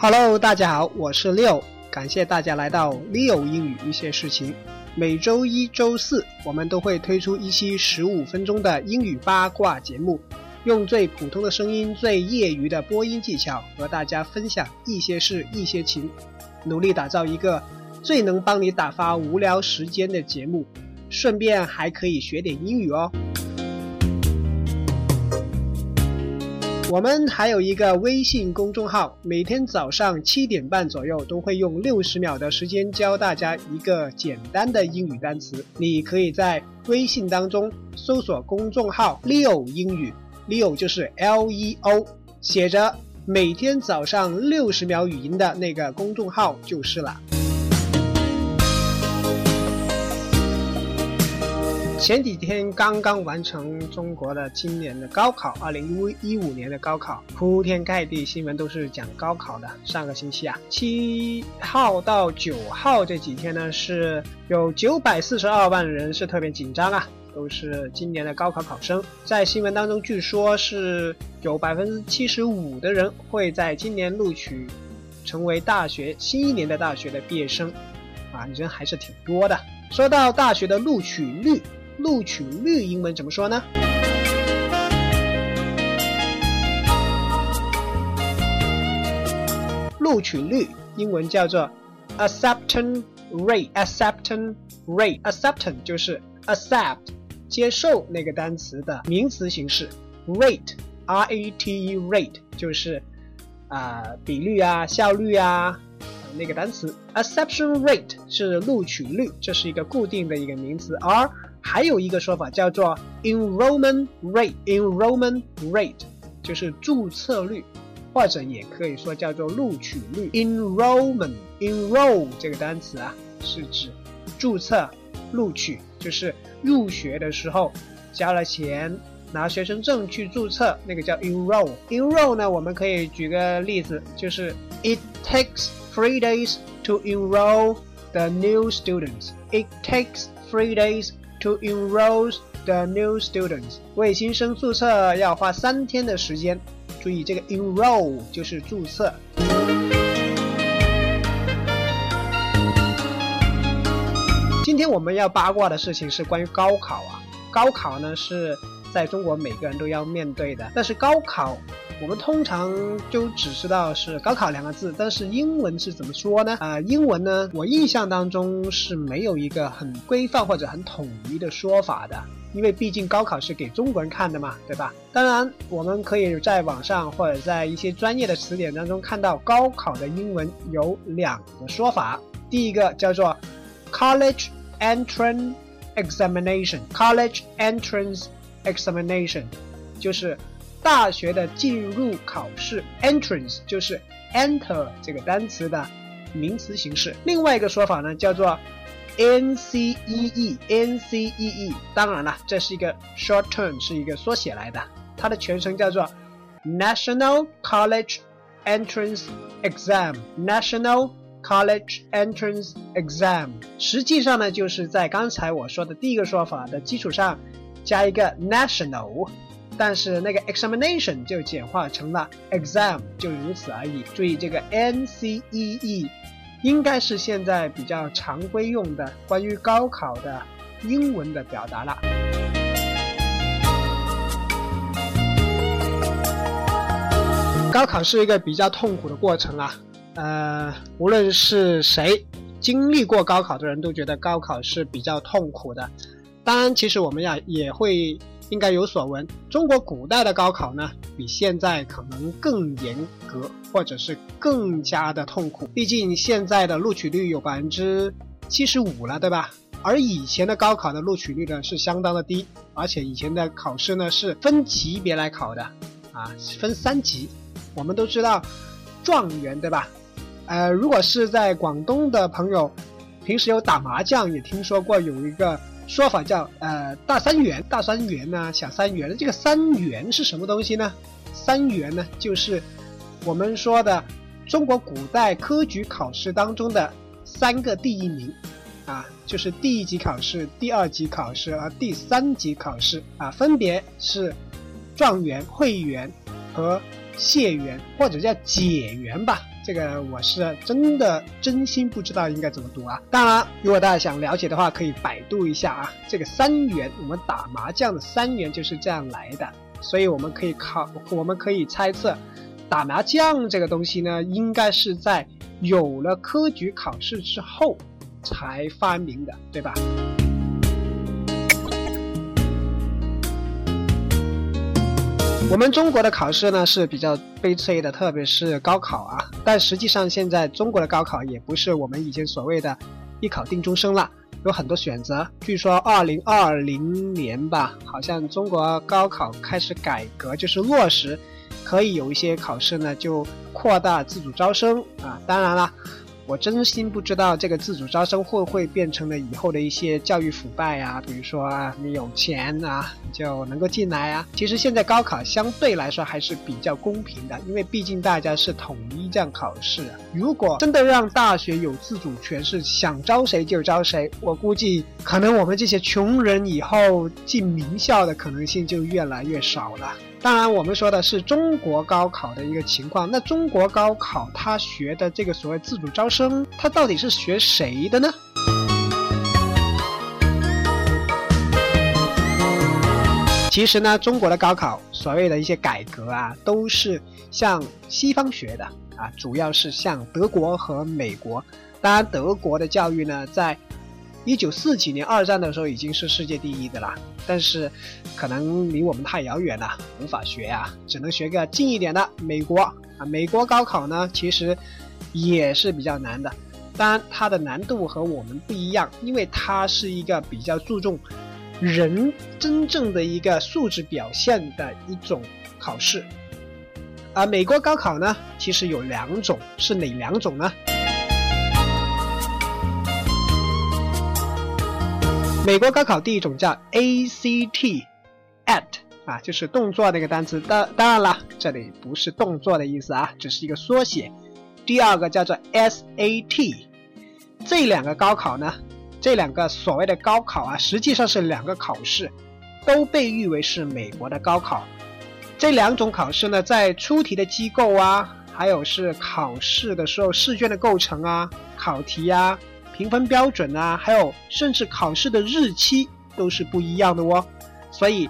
Hello，大家好，我是六，感谢大家来到 Leo 英语一些事情。每周一、周四，我们都会推出一期十五分钟的英语八卦节目，用最普通的声音、最业余的播音技巧，和大家分享一些事、一些情，努力打造一个最能帮你打发无聊时间的节目，顺便还可以学点英语哦。我们还有一个微信公众号，每天早上七点半左右都会用六十秒的时间教大家一个简单的英语单词。你可以在微信当中搜索公众号 “Leo 英语 ”，Leo 就是 L E O，写着每天早上六十秒语音的那个公众号就是了。前几天刚刚完成中国的今年的高考，二零一五年的高考，铺天盖地新闻都是讲高考的。上个星期啊，七号到九号这几天呢，是有九百四十二万人是特别紧张啊，都是今年的高考考生。在新闻当中，据说是有百分之七十五的人会在今年录取成为大学新一年的大学的毕业生，啊，人还是挺多的。说到大学的录取率。录取率英文怎么说呢？录取率英文叫做 acceptance rate，acceptance rate，acceptance 就是 accept 接受那个单词的名词形式，rate r a t e rate 就是啊比率啊效率啊那个单词，acceptance rate 是录取率，这是一个固定的一个名词，而还有一个说法叫做 enrollment rate，enrollment rate 就是注册率，或者也可以说叫做录取率。enrollment，enroll 这个单词啊，是指注册、录取，就是入学的时候交了钱拿学生证去注册，那个叫 enroll。enroll 呢，我们可以举个例子，就是 it takes three days to enroll the new students. It takes three days. To enroll the new students，为新生注册要花三天的时间。注意，这个 enroll 就是注册。今天我们要八卦的事情是关于高考啊。高考呢是在中国每个人都要面对的，但是高考。我们通常就只知道是高考两个字，但是英文是怎么说呢？啊，英文呢，我印象当中是没有一个很规范或者很统一的说法的，因为毕竟高考是给中国人看的嘛，对吧？当然，我们可以在网上或者在一些专业的词典当中看到高考的英文有两个说法，第一个叫做 College Entrance Examination，College Entrance Examination，就是。大学的进入考试，entrance 就是 enter 这个单词的名词形式。另外一个说法呢，叫做 NCEE，NCEE。当然了，这是一个 short term，是一个缩写来的。它的全称叫做 National College Entrance Exam，National College Entrance Exam。实际上呢，就是在刚才我说的第一个说法的基础上，加一个 national。但是那个 examination 就简化成了 exam，就如此而已。注意这个 N C E E，应该是现在比较常规用的关于高考的英文的表达了。高考是一个比较痛苦的过程啊，呃，无论是谁经历过高考的人都觉得高考是比较痛苦的。当然，其实我们呀也会。应该有所闻，中国古代的高考呢，比现在可能更严格，或者是更加的痛苦。毕竟现在的录取率有百分之七十五了，对吧？而以前的高考的录取率呢是相当的低，而且以前的考试呢是分级别来考的，啊，分三级。我们都知道状元，对吧？呃，如果是在广东的朋友，平时有打麻将，也听说过有一个。说法叫呃大三元，大三元呢，小三元。这个三元是什么东西呢？三元呢，就是我们说的中国古代科举考试当中的三个第一名，啊，就是第一级考试、第二级考试和第三级考试啊，分别是状元、会元和解元，或者叫解元吧。这个我是真的真心不知道应该怎么读啊。当然，如果大家想了解的话，可以百度一下啊。这个三元，我们打麻将的三元就是这样来的，所以我们可以考，我们可以猜测，打麻将这个东西呢，应该是在有了科举考试之后才发明的，对吧？我们中国的考试呢是比较悲催的，特别是高考啊。但实际上，现在中国的高考也不是我们以前所谓的“一考定终生”了，有很多选择。据说二零二零年吧，好像中国高考开始改革，就是落实可以有一些考试呢就扩大自主招生啊。当然了。我真心不知道这个自主招生会不会变成了以后的一些教育腐败啊，比如说啊你有钱啊就能够进来啊。其实现在高考相对来说还是比较公平的，因为毕竟大家是统一这样考试。如果真的让大学有自主权，是想招谁就招谁，我估计可能我们这些穷人以后进名校的可能性就越来越少了。当然，我们说的是中国高考的一个情况。那中国高考他学的这个所谓自主招生，他到底是学谁的呢？其实呢，中国的高考所谓的一些改革啊，都是向西方学的啊，主要是向德国和美国。当然，德国的教育呢，在一九四几年二战的时候已经是世界第一的了，但是可能离我们太遥远了，无法学啊，只能学个近一点的美国啊。美国高考呢，其实也是比较难的，当然它的难度和我们不一样，因为它是一个比较注重人真正的一个素质表现的一种考试。而美国高考呢，其实有两种，是哪两种呢？美国高考第一种叫 ACT，at 啊，就是动作那个单词。当当然了，这里不是动作的意思啊，只是一个缩写。第二个叫做 SAT，这两个高考呢，这两个所谓的高考啊，实际上是两个考试，都被誉为是美国的高考。这两种考试呢，在出题的机构啊，还有是考试的时候试卷的构成啊，考题啊。评分标准啊，还有甚至考试的日期都是不一样的哦。所以，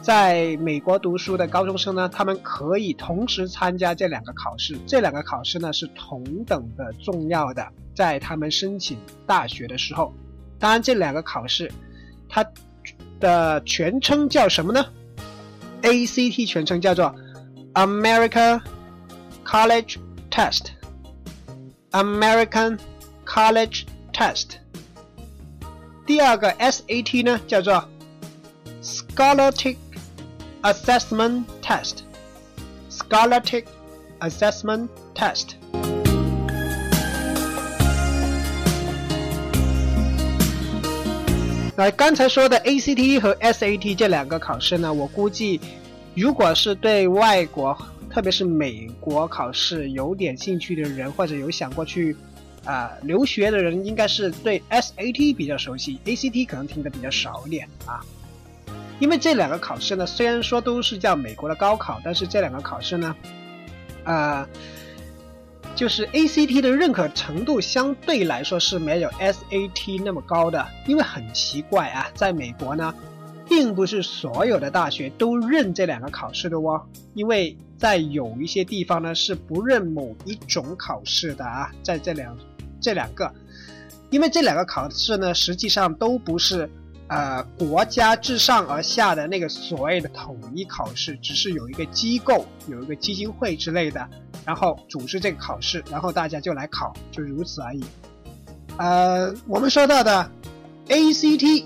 在美国读书的高中生呢，他们可以同时参加这两个考试。这两个考试呢是同等的重要的，在他们申请大学的时候。当然，这两个考试它的全称叫什么呢？ACT 全称叫做 American College Test，American College。Test，第二个 SAT 呢叫做 Scholastic Assessment Test，Scholastic Assessment Test。那刚才说的 ACT 和 SAT 这两个考试呢，我估计，如果是对外国，特别是美国考试有点兴趣的人，或者有想过去。啊，留学的人应该是对 SAT 比较熟悉，ACT 可能听得比较少一点啊。因为这两个考试呢，虽然说都是叫美国的高考，但是这两个考试呢，呃，就是 ACT 的认可程度相对来说是没有 SAT 那么高的。因为很奇怪啊，在美国呢，并不是所有的大学都认这两个考试的哦，因为在有一些地方呢是不认某一种考试的啊，在这两。这两个，因为这两个考试呢，实际上都不是呃国家自上而下的那个所谓的统一考试，只是有一个机构，有一个基金会之类的，然后组织这个考试，然后大家就来考，就如此而已。呃，我们说到的 ACT，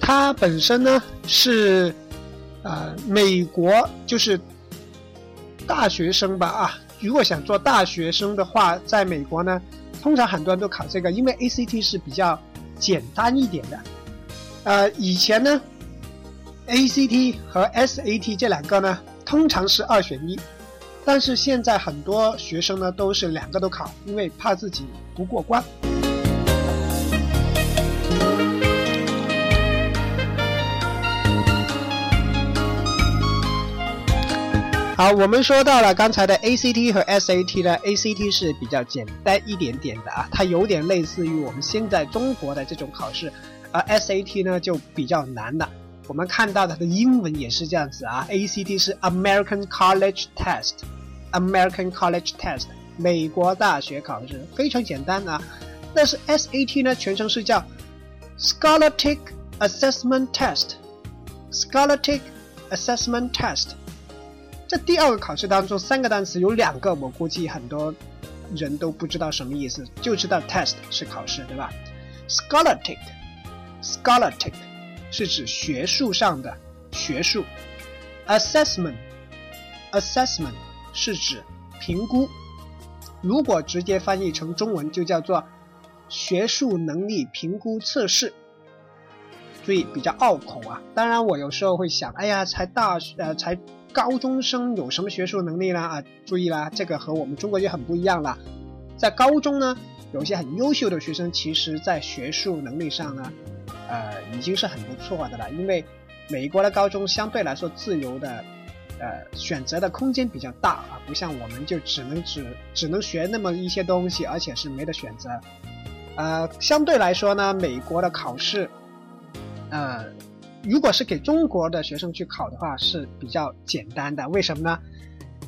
它本身呢是呃美国就是大学生吧啊。如果想做大学生的话，在美国呢，通常很多人都考这个，因为 ACT 是比较简单一点的。呃，以前呢，ACT 和 SAT 这两个呢，通常是二选一，但是现在很多学生呢都是两个都考，因为怕自己不过关。好，我们说到了刚才的 ACT 和 SAT 呢，ACT 是比较简单一点点的啊，它有点类似于我们现在中国的这种考试，而 SAT 呢就比较难了。我们看到它的英文也是这样子啊，ACT 是 American College Test，American College Test，美国大学考试非常简单啊。但是 SAT 呢，全称是叫 Scholastic Assessment Test，Scholastic Assessment Test。这第二个考试当中，三个单词有两个，我估计很多人都不知道什么意思，就知道 test 是考试，对吧？Scholastic，Scholastic 是指学术上的学术，Assessment，Assessment 是指评估。如果直接翻译成中文，就叫做学术能力评估测试。注意，比较拗口啊。当然，我有时候会想，哎呀，才大学，呃，才。高中生有什么学术能力呢？啊，注意啦，这个和我们中国就很不一样了。在高中呢，有一些很优秀的学生，其实在学术能力上呢，呃，已经是很不错的了。因为美国的高中相对来说自由的，呃，选择的空间比较大啊，不像我们就只能只只能学那么一些东西，而且是没得选择。呃，相对来说呢，美国的考试，呃。如果是给中国的学生去考的话，是比较简单的。为什么呢？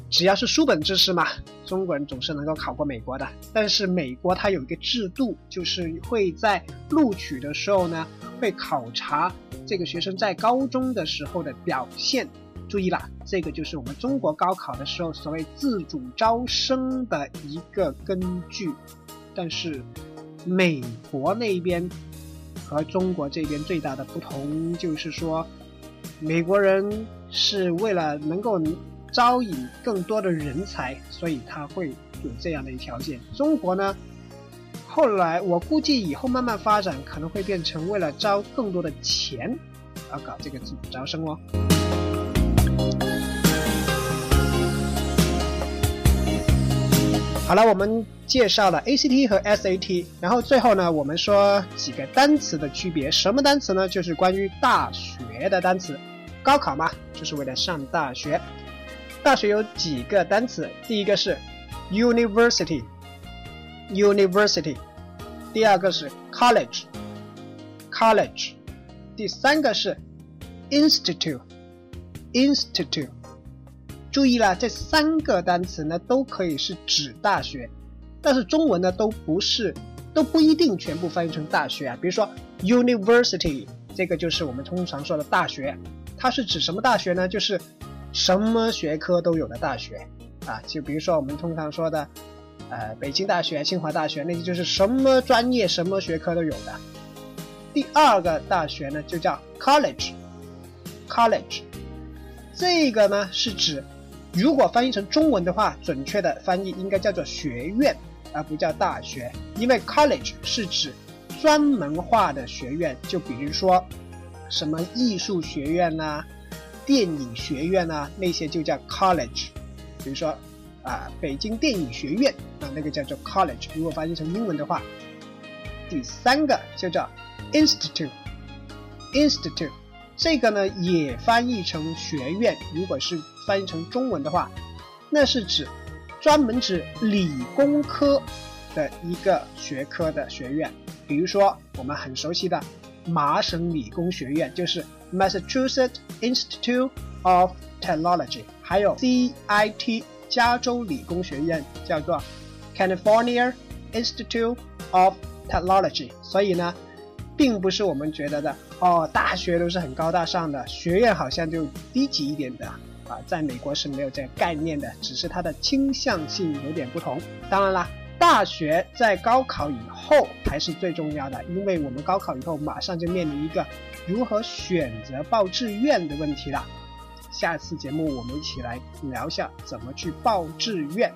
只要是书本知识嘛，中国人总是能够考过美国的。但是美国它有一个制度，就是会在录取的时候呢，会考察这个学生在高中的时候的表现。注意了，这个就是我们中国高考的时候所谓自主招生的一个根据。但是美国那边。和中国这边最大的不同就是说，美国人是为了能够招引更多的人才，所以他会有这样的一条件。中国呢，后来我估计以后慢慢发展，可能会变成为了招更多的钱而搞这个自主招生哦。好了，我们介绍了 ACT 和 SAT，然后最后呢，我们说几个单词的区别。什么单词呢？就是关于大学的单词。高考嘛，就是为了上大学。大学有几个单词？第一个是 university，university。第二个是 college，college。第三个是 institute，institute。注意了，这三个单词呢都可以是指大学，但是中文呢都不是，都不一定全部翻译成大学啊。比如说 university，这个就是我们通常说的大学，它是指什么大学呢？就是什么学科都有的大学啊。就比如说我们通常说的，呃，北京大学、清华大学，那就是什么专业、什么学科都有的。第二个大学呢就叫 college，college，这个呢是指。如果翻译成中文的话，准确的翻译应该叫做学院，而不叫大学。因为 college 是指专门化的学院，就比如说什么艺术学院呐、电影学院呐，那些就叫 college。比如说啊，北京电影学院啊，那个叫做 college。如果翻译成英文的话，第三个就叫 institute，institute。这个呢也翻译成学院，如果是翻译成中文的话，那是指专门指理工科的一个学科的学院。比如说我们很熟悉的麻省理工学院，就是 Massachusetts Institute of Technology，还有 CIT 加州理工学院叫做 California Institute of Technology。所以呢。并不是我们觉得的哦，大学都是很高大上的，学院好像就低级一点的啊，在美国是没有这个概念的，只是它的倾向性有点不同。当然啦，大学在高考以后才是最重要的，因为我们高考以后马上就面临一个如何选择报志愿的问题了。下次节目我们一起来聊一下怎么去报志愿。